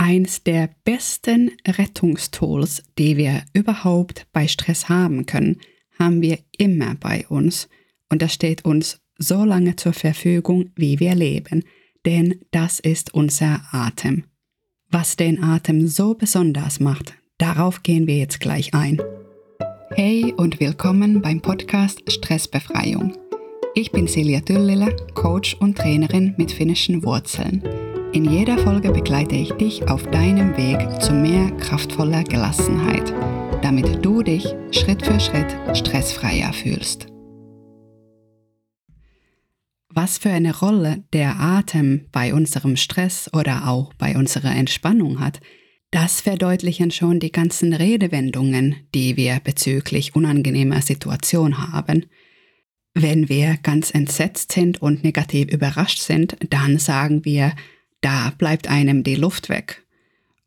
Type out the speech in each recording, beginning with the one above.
Eins der besten Rettungstools, die wir überhaupt bei Stress haben können, haben wir immer bei uns. Und das steht uns so lange zur Verfügung, wie wir leben, denn das ist unser Atem. Was den Atem so besonders macht, darauf gehen wir jetzt gleich ein. Hey und willkommen beim Podcast Stressbefreiung. Ich bin Silja Tyllilä, Coach und Trainerin mit finnischen Wurzeln. In jeder Folge begleite ich dich auf deinem Weg zu mehr kraftvoller Gelassenheit, damit du dich Schritt für Schritt stressfreier fühlst. Was für eine Rolle der Atem bei unserem Stress oder auch bei unserer Entspannung hat, das verdeutlichen schon die ganzen Redewendungen, die wir bezüglich unangenehmer Situation haben. Wenn wir ganz entsetzt sind und negativ überrascht sind, dann sagen wir da bleibt einem die Luft weg.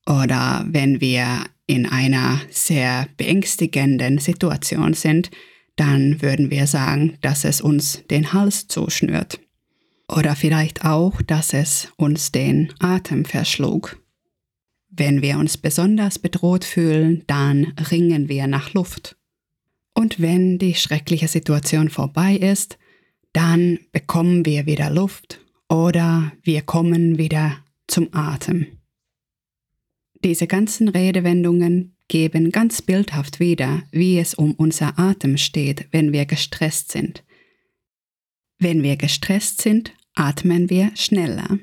Oder wenn wir in einer sehr beängstigenden Situation sind, dann würden wir sagen, dass es uns den Hals zuschnürt. Oder vielleicht auch, dass es uns den Atem verschlug. Wenn wir uns besonders bedroht fühlen, dann ringen wir nach Luft. Und wenn die schreckliche Situation vorbei ist, dann bekommen wir wieder Luft oder wir kommen wieder zum Atem. Diese ganzen Redewendungen geben ganz bildhaft wieder, wie es um unser Atem steht, wenn wir gestresst sind. Wenn wir gestresst sind, atmen wir schneller.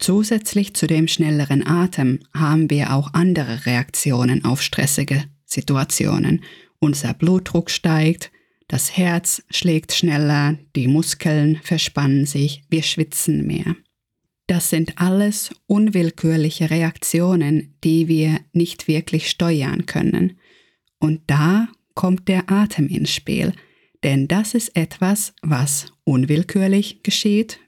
Zusätzlich zu dem schnelleren Atem haben wir auch andere Reaktionen auf stressige Situationen. Unser Blutdruck steigt, das Herz schlägt schneller, die Muskeln verspannen sich, wir schwitzen mehr. Das sind alles unwillkürliche Reaktionen, die wir nicht wirklich steuern können. Und da kommt der Atem ins Spiel, denn das ist etwas, was unwillkürlich geschieht.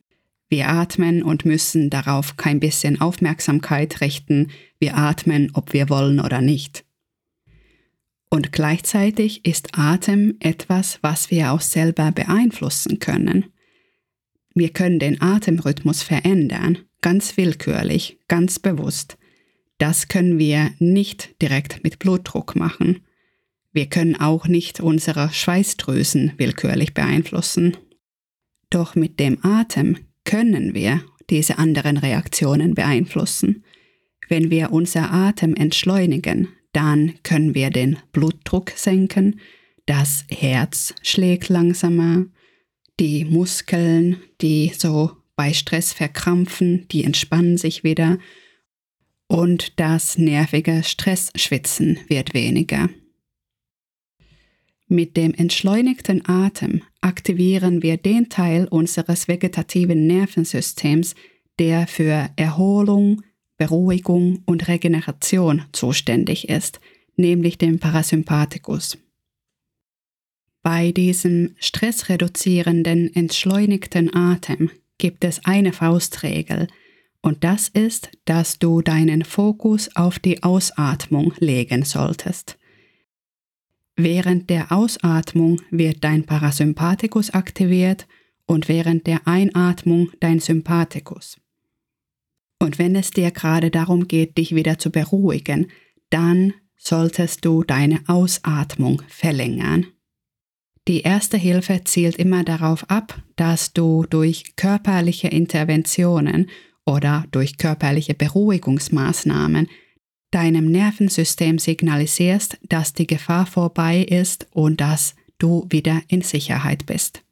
Wir atmen und müssen darauf kein bisschen Aufmerksamkeit richten. Wir atmen, ob wir wollen oder nicht. Und gleichzeitig ist Atem etwas, was wir auch selber beeinflussen können. Wir können den Atemrhythmus verändern, ganz willkürlich, ganz bewusst. Das können wir nicht direkt mit Blutdruck machen. Wir können auch nicht unsere Schweißdrüsen willkürlich beeinflussen. Doch mit dem Atem können wir diese anderen Reaktionen beeinflussen. Wenn wir unser Atem entschleunigen, dann können wir den Blutdruck senken, das Herz schlägt langsamer, die Muskeln, die so bei Stress verkrampfen, die entspannen sich wieder. Und das nervige Stressschwitzen wird weniger. Mit dem entschleunigten Atem aktivieren wir den Teil unseres vegetativen Nervensystems, der für Erholung, Beruhigung und Regeneration zuständig ist, nämlich dem Parasympathikus. Bei diesem stressreduzierenden, entschleunigten Atem gibt es eine Faustregel, und das ist, dass du deinen Fokus auf die Ausatmung legen solltest. Während der Ausatmung wird dein Parasympathikus aktiviert und während der Einatmung dein Sympathikus. Und wenn es dir gerade darum geht, dich wieder zu beruhigen, dann solltest du deine Ausatmung verlängern. Die erste Hilfe zielt immer darauf ab, dass du durch körperliche Interventionen oder durch körperliche Beruhigungsmaßnahmen deinem Nervensystem signalisierst, dass die Gefahr vorbei ist und dass du wieder in Sicherheit bist.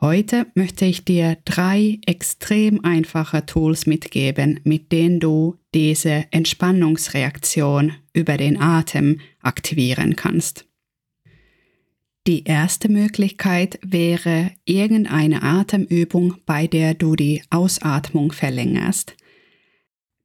Heute möchte ich dir drei extrem einfache Tools mitgeben, mit denen du diese Entspannungsreaktion über den Atem aktivieren kannst. Die erste Möglichkeit wäre irgendeine Atemübung, bei der du die Ausatmung verlängerst.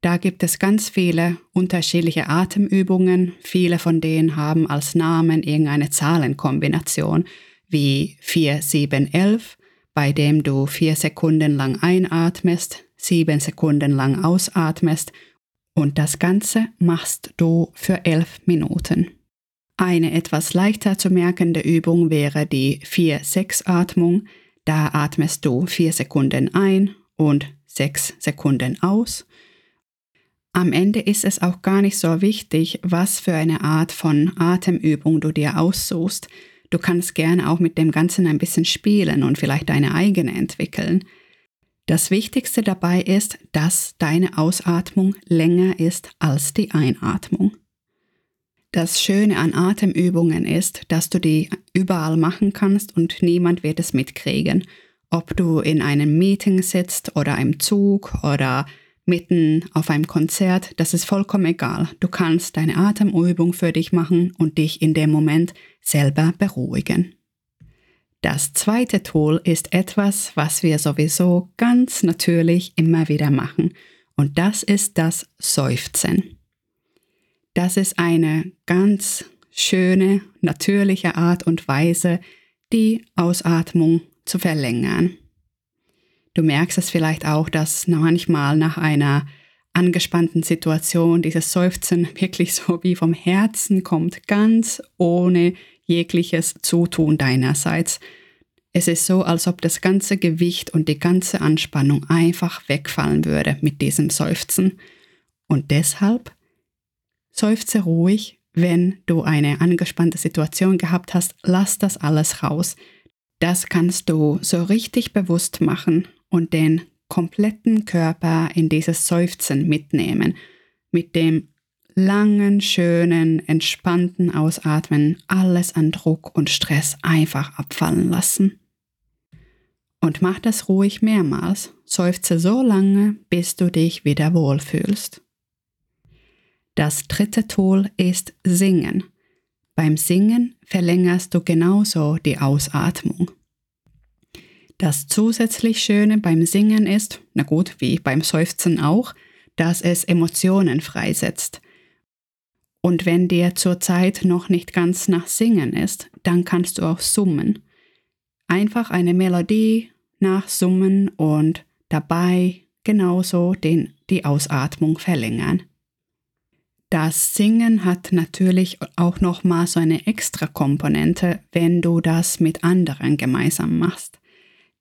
Da gibt es ganz viele unterschiedliche Atemübungen. Viele von denen haben als Namen irgendeine Zahlenkombination wie 4, 7, 11 bei dem du vier Sekunden lang einatmest, sieben Sekunden lang ausatmest und das Ganze machst du für elf Minuten. Eine etwas leichter zu merkende Übung wäre die 4-6-Atmung. Da atmest du vier Sekunden ein und sechs Sekunden aus. Am Ende ist es auch gar nicht so wichtig, was für eine Art von Atemübung du dir aussuchst. Du kannst gerne auch mit dem Ganzen ein bisschen spielen und vielleicht deine eigene entwickeln. Das Wichtigste dabei ist, dass deine Ausatmung länger ist als die Einatmung. Das Schöne an Atemübungen ist, dass du die überall machen kannst und niemand wird es mitkriegen. Ob du in einem Meeting sitzt oder im Zug oder mitten auf einem Konzert, das ist vollkommen egal. Du kannst deine Atemübung für dich machen und dich in dem Moment selber beruhigen. Das zweite Tool ist etwas, was wir sowieso ganz natürlich immer wieder machen, und das ist das Seufzen. Das ist eine ganz schöne, natürliche Art und Weise, die Ausatmung zu verlängern. Du merkst es vielleicht auch, dass manchmal nach einer angespannten Situation dieses Seufzen wirklich so wie vom Herzen kommt, ganz ohne jegliches Zutun deinerseits. Es ist so, als ob das ganze Gewicht und die ganze Anspannung einfach wegfallen würde mit diesem Seufzen. Und deshalb seufze ruhig, wenn du eine angespannte Situation gehabt hast, lass das alles raus. Das kannst du so richtig bewusst machen und den kompletten Körper in dieses Seufzen mitnehmen, mit dem langen, schönen, entspannten Ausatmen alles an Druck und Stress einfach abfallen lassen. Und mach das ruhig mehrmals, seufze so lange, bis du dich wieder wohlfühlst. Das dritte Tool ist Singen. Beim Singen verlängerst du genauso die Ausatmung. Das zusätzlich Schöne beim Singen ist, na gut, wie beim Seufzen auch, dass es Emotionen freisetzt. Und wenn dir zurzeit noch nicht ganz nach Singen ist, dann kannst du auch summen. Einfach eine Melodie nachsummen und dabei genauso den, die Ausatmung verlängern. Das Singen hat natürlich auch nochmal so eine extra Komponente, wenn du das mit anderen gemeinsam machst.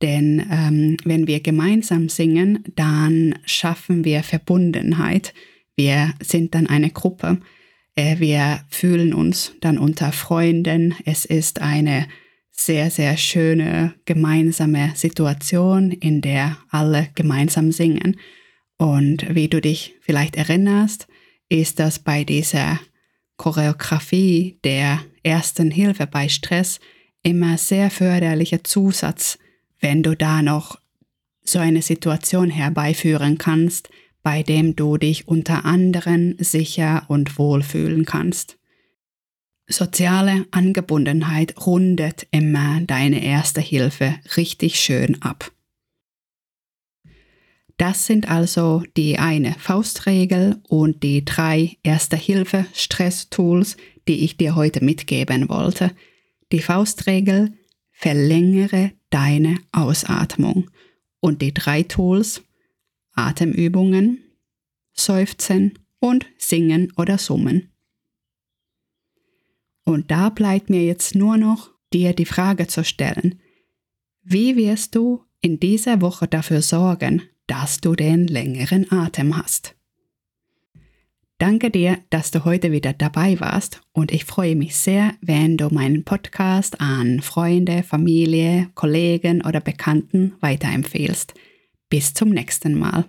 Denn ähm, wenn wir gemeinsam singen, dann schaffen wir Verbundenheit. Wir sind dann eine Gruppe. Äh, wir fühlen uns dann unter Freunden. Es ist eine sehr, sehr schöne gemeinsame Situation, in der alle gemeinsam singen. Und wie du dich vielleicht erinnerst, ist das bei dieser Choreografie der ersten Hilfe bei Stress immer sehr förderlicher Zusatz wenn du da noch so eine Situation herbeiführen kannst, bei dem du dich unter anderem sicher und wohl fühlen kannst. Soziale Angebundenheit rundet immer deine erste Hilfe richtig schön ab. Das sind also die eine Faustregel und die drei Erste-Hilfe-Stress-Tools, die ich dir heute mitgeben wollte. Die Faustregel, verlängere deine Ausatmung. Und die drei Tools, Atemübungen, Seufzen und Singen oder Summen. Und da bleibt mir jetzt nur noch, dir die Frage zu stellen, wie wirst du in dieser Woche dafür sorgen, dass du den längeren Atem hast? Danke dir, dass du heute wieder dabei warst und ich freue mich sehr, wenn du meinen Podcast an Freunde, Familie, Kollegen oder Bekannten weiterempfehlst. Bis zum nächsten Mal.